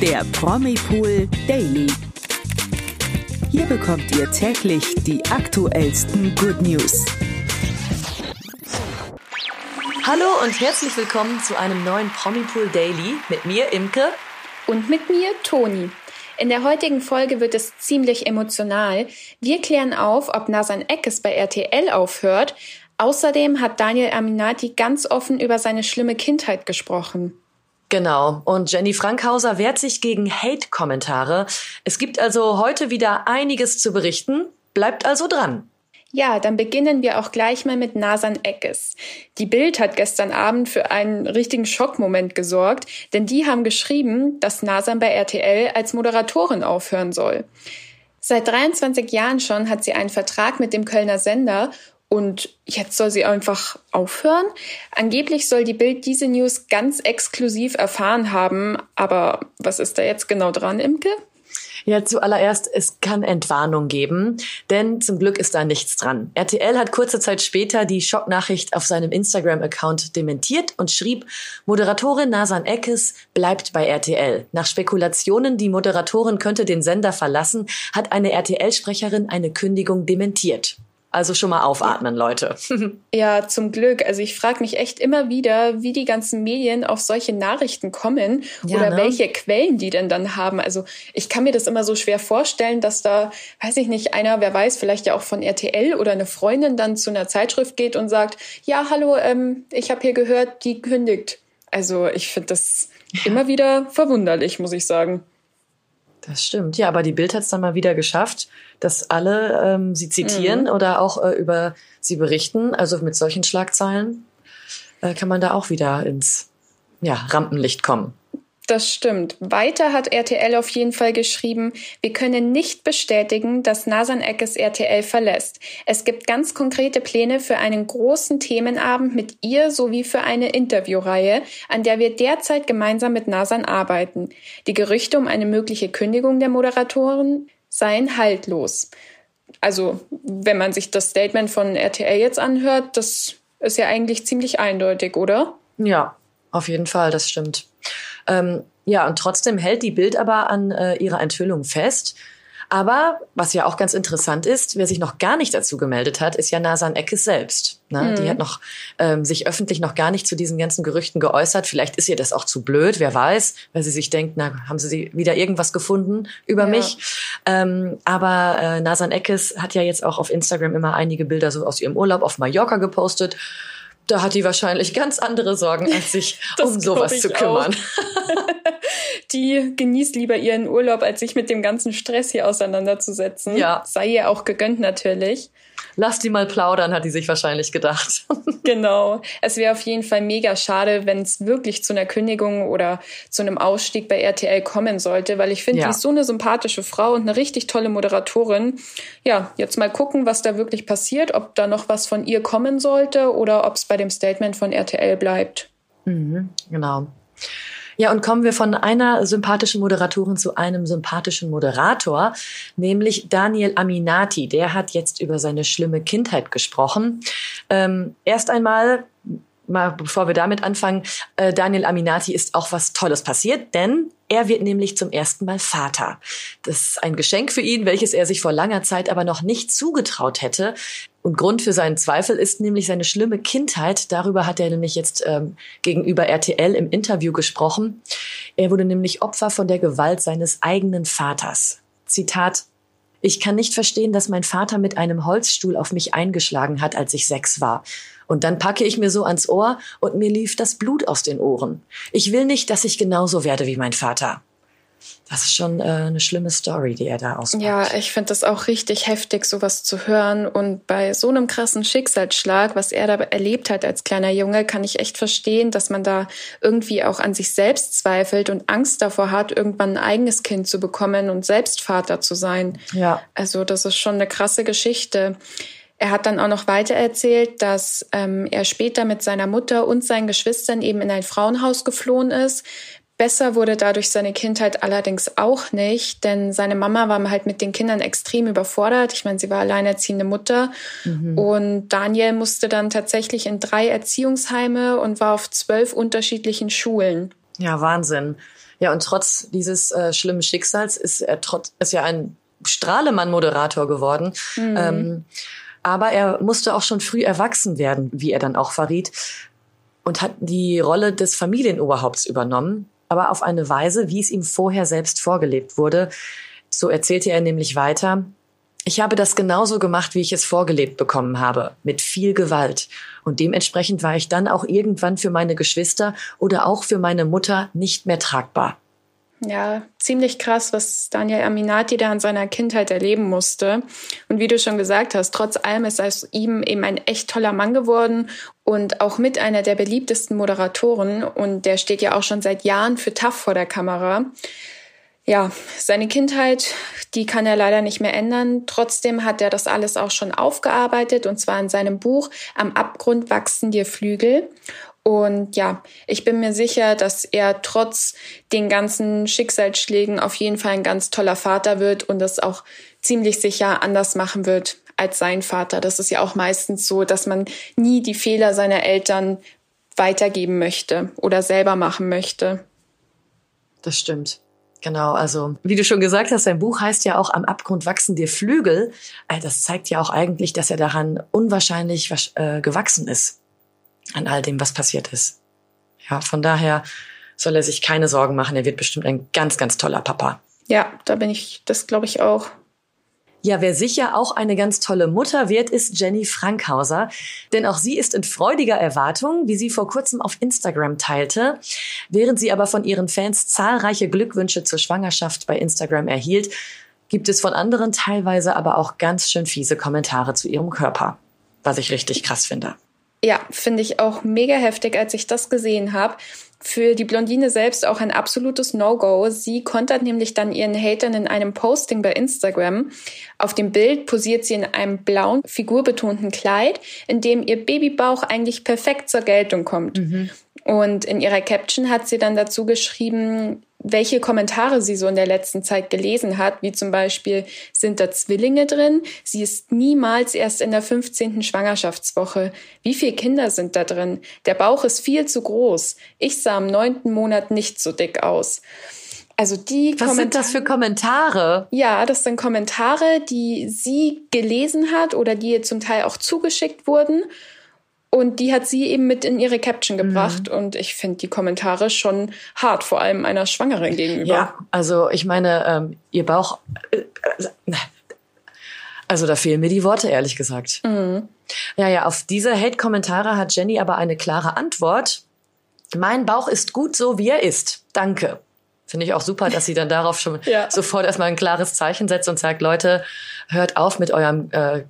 der Promipool Daily. Hier bekommt ihr täglich die aktuellsten Good News. Hallo und herzlich willkommen zu einem neuen Promipool Daily mit mir, Imke. Und mit mir, Toni. In der heutigen Folge wird es ziemlich emotional. Wir klären auf, ob Nasan Eckes bei RTL aufhört. Außerdem hat Daniel Aminati ganz offen über seine schlimme Kindheit gesprochen. Genau. Und Jenny Frankhauser wehrt sich gegen Hate-Kommentare. Es gibt also heute wieder einiges zu berichten. Bleibt also dran. Ja, dann beginnen wir auch gleich mal mit Nasan Eckes. Die Bild hat gestern Abend für einen richtigen Schockmoment gesorgt, denn die haben geschrieben, dass Nasan bei RTL als Moderatorin aufhören soll. Seit 23 Jahren schon hat sie einen Vertrag mit dem Kölner Sender und jetzt soll sie einfach aufhören? Angeblich soll die Bild diese News ganz exklusiv erfahren haben. Aber was ist da jetzt genau dran, Imke? Ja, zuallererst, es kann Entwarnung geben, denn zum Glück ist da nichts dran. RTL hat kurze Zeit später die Schocknachricht auf seinem Instagram-Account dementiert und schrieb, Moderatorin Nasan Eckes bleibt bei RTL. Nach Spekulationen, die Moderatorin könnte den Sender verlassen, hat eine RTL-Sprecherin eine Kündigung dementiert. Also schon mal aufatmen, Leute. ja, zum Glück. Also ich frage mich echt immer wieder, wie die ganzen Medien auf solche Nachrichten kommen ja, oder ne? welche Quellen die denn dann haben. Also ich kann mir das immer so schwer vorstellen, dass da, weiß ich nicht, einer, wer weiß, vielleicht ja auch von RTL oder eine Freundin dann zu einer Zeitschrift geht und sagt, ja, hallo, ähm, ich habe hier gehört, die kündigt. Also ich finde das ja. immer wieder verwunderlich, muss ich sagen. Das stimmt. Ja, aber die Bild hat es dann mal wieder geschafft, dass alle ähm, sie zitieren mhm. oder auch äh, über sie berichten. Also mit solchen Schlagzeilen äh, kann man da auch wieder ins ja, Rampenlicht kommen. Das stimmt. Weiter hat RTL auf jeden Fall geschrieben, wir können nicht bestätigen, dass Nasan Eckes RTL verlässt. Es gibt ganz konkrete Pläne für einen großen Themenabend mit ihr sowie für eine Interviewreihe, an der wir derzeit gemeinsam mit Nasan arbeiten. Die Gerüchte um eine mögliche Kündigung der Moderatoren seien haltlos. Also, wenn man sich das Statement von RTL jetzt anhört, das ist ja eigentlich ziemlich eindeutig, oder? Ja, auf jeden Fall, das stimmt. Ähm, ja, und trotzdem hält die Bild aber an äh, ihrer Enthüllung fest. Aber was ja auch ganz interessant ist, wer sich noch gar nicht dazu gemeldet hat, ist ja Nasan Eckes selbst. Ne? Mhm. Die hat noch ähm, sich öffentlich noch gar nicht zu diesen ganzen Gerüchten geäußert. Vielleicht ist ihr das auch zu blöd, wer weiß, weil sie sich denkt, na, haben sie wieder irgendwas gefunden über ja. mich. Ähm, aber äh, Nasan Eckes hat ja jetzt auch auf Instagram immer einige Bilder so aus ihrem Urlaub auf Mallorca gepostet da hat die wahrscheinlich ganz andere Sorgen, als sich um sowas zu kümmern. die genießt lieber ihren Urlaub, als sich mit dem ganzen Stress hier auseinanderzusetzen. Ja. Sei ihr auch gegönnt natürlich. Lass die mal plaudern, hat die sich wahrscheinlich gedacht. genau. Es wäre auf jeden Fall mega schade, wenn es wirklich zu einer Kündigung oder zu einem Ausstieg bei RTL kommen sollte, weil ich finde, ja. die ist so eine sympathische Frau und eine richtig tolle Moderatorin. Ja, jetzt mal gucken, was da wirklich passiert, ob da noch was von ihr kommen sollte oder ob es bei dem Statement von RTL bleibt. Mhm, genau. Ja, und kommen wir von einer sympathischen Moderatorin zu einem sympathischen Moderator, nämlich Daniel Aminati. Der hat jetzt über seine schlimme Kindheit gesprochen. Ähm, erst einmal mal bevor wir damit anfangen, äh, Daniel Aminati ist auch was Tolles passiert, denn er wird nämlich zum ersten Mal Vater. Das ist ein Geschenk für ihn, welches er sich vor langer Zeit aber noch nicht zugetraut hätte. Und Grund für seinen Zweifel ist nämlich seine schlimme Kindheit. Darüber hat er nämlich jetzt ähm, gegenüber RTL im Interview gesprochen. Er wurde nämlich Opfer von der Gewalt seines eigenen Vaters. Zitat ich kann nicht verstehen, dass mein Vater mit einem Holzstuhl auf mich eingeschlagen hat, als ich sechs war. Und dann packe ich mir so ans Ohr und mir lief das Blut aus den Ohren. Ich will nicht, dass ich genauso werde wie mein Vater das ist schon äh, eine schlimme Story, die er da auspackt. Ja, ich finde das auch richtig heftig, sowas zu hören. Und bei so einem krassen Schicksalsschlag, was er da erlebt hat als kleiner Junge, kann ich echt verstehen, dass man da irgendwie auch an sich selbst zweifelt und Angst davor hat, irgendwann ein eigenes Kind zu bekommen und selbst Vater zu sein. Ja. Also das ist schon eine krasse Geschichte. Er hat dann auch noch weiter erzählt, dass ähm, er später mit seiner Mutter und seinen Geschwistern eben in ein Frauenhaus geflohen ist, Besser wurde dadurch seine Kindheit allerdings auch nicht, denn seine Mama war halt mit den Kindern extrem überfordert. Ich meine, sie war alleinerziehende Mutter mhm. und Daniel musste dann tatsächlich in drei Erziehungsheime und war auf zwölf unterschiedlichen Schulen. Ja, Wahnsinn. Ja, und trotz dieses äh, schlimmen Schicksals ist er trotz ist ja ein Strahlemann-Moderator geworden. Mhm. Ähm, aber er musste auch schon früh erwachsen werden, wie er dann auch verriet, und hat die Rolle des Familienoberhaupts übernommen, aber auf eine Weise, wie es ihm vorher selbst vorgelebt wurde. So erzählte er nämlich weiter, ich habe das genauso gemacht, wie ich es vorgelebt bekommen habe, mit viel Gewalt. Und dementsprechend war ich dann auch irgendwann für meine Geschwister oder auch für meine Mutter nicht mehr tragbar. Ja, ziemlich krass, was Daniel Aminati da in seiner Kindheit erleben musste. Und wie du schon gesagt hast, trotz allem ist aus ihm eben ein echt toller Mann geworden und auch mit einer der beliebtesten Moderatoren. Und der steht ja auch schon seit Jahren für TAF vor der Kamera. Ja, seine Kindheit, die kann er leider nicht mehr ändern. Trotzdem hat er das alles auch schon aufgearbeitet und zwar in seinem Buch Am Abgrund wachsen dir Flügel. Und ja, ich bin mir sicher, dass er trotz den ganzen Schicksalsschlägen auf jeden Fall ein ganz toller Vater wird und das auch ziemlich sicher anders machen wird als sein Vater. Das ist ja auch meistens so, dass man nie die Fehler seiner Eltern weitergeben möchte oder selber machen möchte. Das stimmt. Genau, also wie du schon gesagt hast, sein Buch heißt ja auch Am Abgrund wachsen dir Flügel. Das zeigt ja auch eigentlich, dass er daran unwahrscheinlich äh, gewachsen ist an all dem, was passiert ist. Ja, von daher soll er sich keine Sorgen machen. Er wird bestimmt ein ganz, ganz toller Papa. Ja, da bin ich, das glaube ich auch. Ja, wer sicher auch eine ganz tolle Mutter wird, ist Jenny Frankhauser. Denn auch sie ist in freudiger Erwartung, wie sie vor kurzem auf Instagram teilte. Während sie aber von ihren Fans zahlreiche Glückwünsche zur Schwangerschaft bei Instagram erhielt, gibt es von anderen teilweise aber auch ganz schön fiese Kommentare zu ihrem Körper. Was ich richtig krass finde. Ja, finde ich auch mega heftig, als ich das gesehen habe. Für die Blondine selbst auch ein absolutes No-Go. Sie kontert nämlich dann ihren Hatern in einem Posting bei Instagram. Auf dem Bild posiert sie in einem blauen, figurbetonten Kleid, in dem ihr Babybauch eigentlich perfekt zur Geltung kommt. Mhm. Und in ihrer Caption hat sie dann dazu geschrieben, welche Kommentare sie so in der letzten Zeit gelesen hat, wie zum Beispiel, sind da Zwillinge drin? Sie ist niemals erst in der 15. Schwangerschaftswoche. Wie viele Kinder sind da drin? Der Bauch ist viel zu groß. Ich sah im neunten Monat nicht so dick aus. Also die Was sind das für Kommentare? Ja, das sind Kommentare, die sie gelesen hat oder die ihr zum Teil auch zugeschickt wurden. Und die hat sie eben mit in ihre Caption mhm. gebracht. Mhm. Und ich finde die Kommentare schon hart, vor allem einer Schwangeren gegenüber. Ja, also ich meine, ähm, ihr Bauch. Äh, äh, also da fehlen mir die Worte, ehrlich gesagt. Mhm. Ja, ja, auf diese Hate-Kommentare hat Jenny aber eine klare Antwort. Mein Bauch ist gut so, wie er ist. Danke. Finde ich auch super, dass sie dann darauf schon ja. sofort erstmal ein klares Zeichen setzt und sagt, Leute, hört auf mit eurem, äh,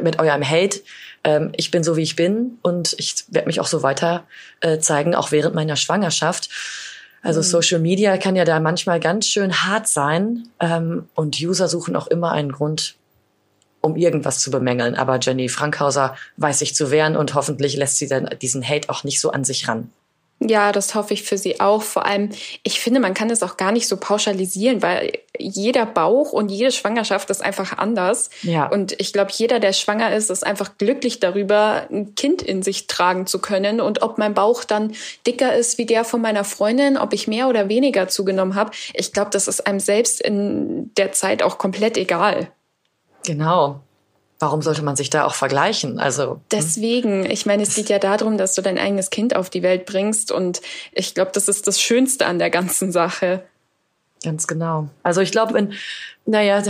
mit eurem Hate ähm, ich bin so, wie ich bin und ich werde mich auch so weiter äh, zeigen, auch während meiner Schwangerschaft. Also mhm. Social Media kann ja da manchmal ganz schön hart sein ähm, und User suchen auch immer einen Grund, um irgendwas zu bemängeln. Aber Jenny Frankhauser weiß sich zu wehren und hoffentlich lässt sie dann diesen Hate auch nicht so an sich ran. Ja, das hoffe ich für Sie auch. Vor allem, ich finde, man kann das auch gar nicht so pauschalisieren, weil jeder Bauch und jede Schwangerschaft ist einfach anders. Ja. Und ich glaube, jeder, der schwanger ist, ist einfach glücklich darüber, ein Kind in sich tragen zu können. Und ob mein Bauch dann dicker ist wie der von meiner Freundin, ob ich mehr oder weniger zugenommen habe, ich glaube, das ist einem selbst in der Zeit auch komplett egal. Genau warum sollte man sich da auch vergleichen? Also hm? deswegen, ich meine, es geht ja darum, dass du dein eigenes Kind auf die Welt bringst und ich glaube, das ist das Schönste an der ganzen Sache. Ganz genau. Also ich glaube, wenn, naja,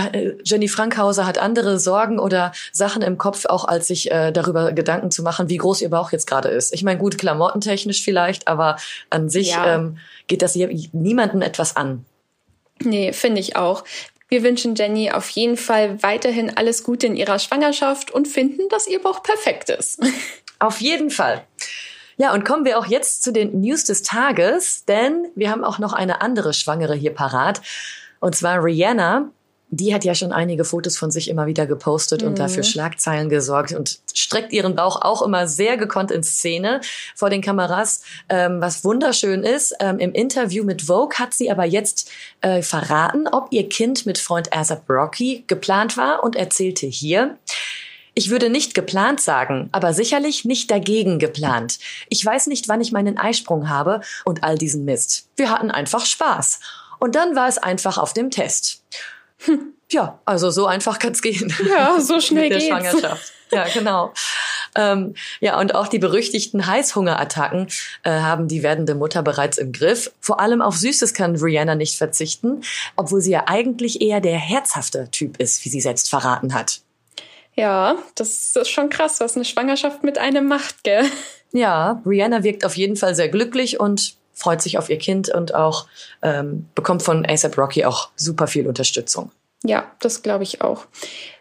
Jenny Frankhauser hat andere Sorgen oder Sachen im Kopf, auch als sich äh, darüber Gedanken zu machen, wie groß ihr Bauch jetzt gerade ist. Ich meine, gut, klamottentechnisch vielleicht, aber an sich ja. ähm, geht das niemandem etwas an. Nee, finde ich auch. Wir wünschen Jenny auf jeden Fall weiterhin alles Gute in ihrer Schwangerschaft und finden, dass ihr Bauch perfekt ist. Auf jeden Fall. Ja, und kommen wir auch jetzt zu den News des Tages, denn wir haben auch noch eine andere Schwangere hier parat. Und zwar Rihanna die hat ja schon einige Fotos von sich immer wieder gepostet mhm. und dafür Schlagzeilen gesorgt und streckt ihren Bauch auch immer sehr gekonnt in Szene vor den Kameras, ähm, was wunderschön ist. Ähm, Im Interview mit Vogue hat sie aber jetzt äh, verraten, ob ihr Kind mit Freund Asap Rocky geplant war und erzählte hier, Ich würde nicht geplant sagen, aber sicherlich nicht dagegen geplant. Ich weiß nicht, wann ich meinen Eisprung habe und all diesen Mist. Wir hatten einfach Spaß. Und dann war es einfach auf dem Test. Hm, ja, also so einfach kann's gehen. Ja, so schnell Mit der geht's. Schwangerschaft. Ja, genau. Ähm, ja, und auch die berüchtigten Heißhungerattacken äh, haben die werdende Mutter bereits im Griff. Vor allem auf Süßes kann Rihanna nicht verzichten, obwohl sie ja eigentlich eher der herzhafte Typ ist, wie sie selbst verraten hat. Ja, das ist schon krass, was eine Schwangerschaft mit einem macht, gell? Ja, Rihanna wirkt auf jeden Fall sehr glücklich und freut sich auf ihr Kind und auch ähm, bekommt von ASAP Rocky auch super viel Unterstützung. Ja, das glaube ich auch.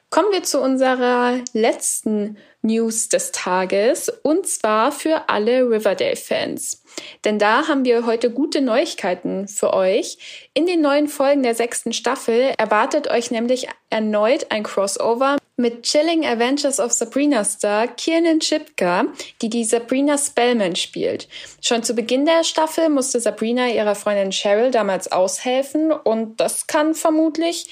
Kommen wir zu unserer letzten News des Tages und zwar für alle Riverdale-Fans. Denn da haben wir heute gute Neuigkeiten für euch. In den neuen Folgen der sechsten Staffel erwartet euch nämlich erneut ein Crossover mit Chilling Adventures of Sabrina Star Kiernan Shipka, die die Sabrina Spellman spielt. Schon zu Beginn der Staffel musste Sabrina ihrer Freundin Cheryl damals aushelfen und das kann vermutlich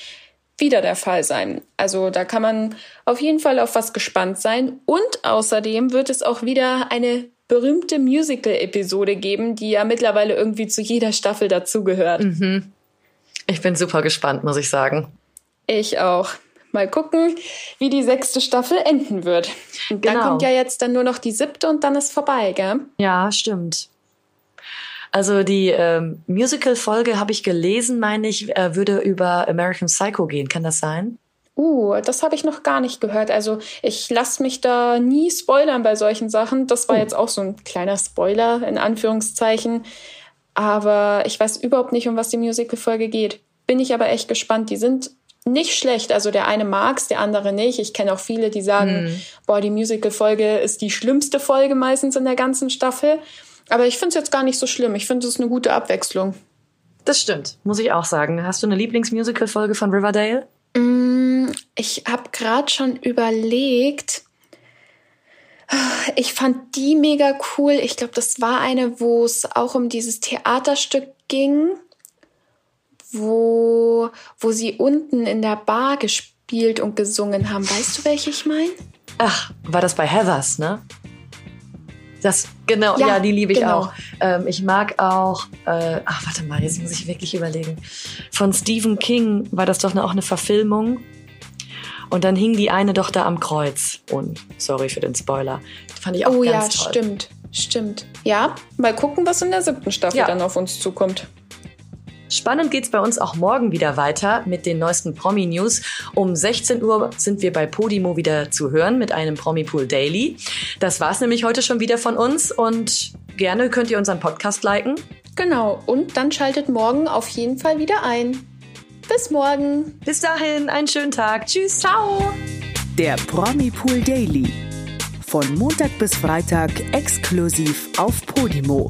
wieder der Fall sein. Also da kann man auf jeden Fall auf was gespannt sein. Und außerdem wird es auch wieder eine berühmte Musical-Episode geben, die ja mittlerweile irgendwie zu jeder Staffel dazugehört. Mhm. Ich bin super gespannt, muss ich sagen. Ich auch. Mal gucken, wie die sechste Staffel enden wird. Und genau. dann kommt ja jetzt dann nur noch die siebte und dann ist vorbei, gell? Ja, stimmt. Also die ähm, Musical-Folge habe ich gelesen, meine ich, äh, würde über American Psycho gehen. Kann das sein? Uh, das habe ich noch gar nicht gehört. Also ich lasse mich da nie spoilern bei solchen Sachen. Das war uh. jetzt auch so ein kleiner Spoiler in Anführungszeichen. Aber ich weiß überhaupt nicht, um was die Musical-Folge geht. Bin ich aber echt gespannt. Die sind nicht schlecht. Also der eine mag's, der andere nicht. Ich kenne auch viele, die sagen, mm. boah, die Musical-Folge ist die schlimmste Folge meistens in der ganzen Staffel. Aber ich finde es jetzt gar nicht so schlimm. Ich finde es eine gute Abwechslung. Das stimmt, muss ich auch sagen. Hast du eine Lieblingsmusical-Folge von Riverdale? Mm, ich habe gerade schon überlegt. Ich fand die mega cool. Ich glaube, das war eine, wo es auch um dieses Theaterstück ging, wo, wo sie unten in der Bar gespielt und gesungen haben. Weißt du, welche ich meine? Ach, war das bei Heathers, ne? Das, genau, ja, ja die liebe ich genau. auch. Ähm, ich mag auch, äh, ach, warte mal, jetzt muss ich wirklich überlegen. Von Stephen King war das doch auch eine Verfilmung. Und dann hing die eine doch da am Kreuz. Und sorry für den Spoiler. Fand ich auch oh, ganz ja, toll. Oh ja, stimmt. Stimmt. Ja, mal gucken, was in der siebten Staffel ja. dann auf uns zukommt. Spannend geht's bei uns auch morgen wieder weiter mit den neuesten Promi-News. Um 16 Uhr sind wir bei Podimo wieder zu hören mit einem Promi-Pool Daily. Das war's nämlich heute schon wieder von uns und gerne könnt ihr unseren Podcast liken. Genau, und dann schaltet morgen auf jeden Fall wieder ein. Bis morgen. Bis dahin, einen schönen Tag. Tschüss. Ciao. Der Promi-Pool Daily. Von Montag bis Freitag exklusiv auf Podimo.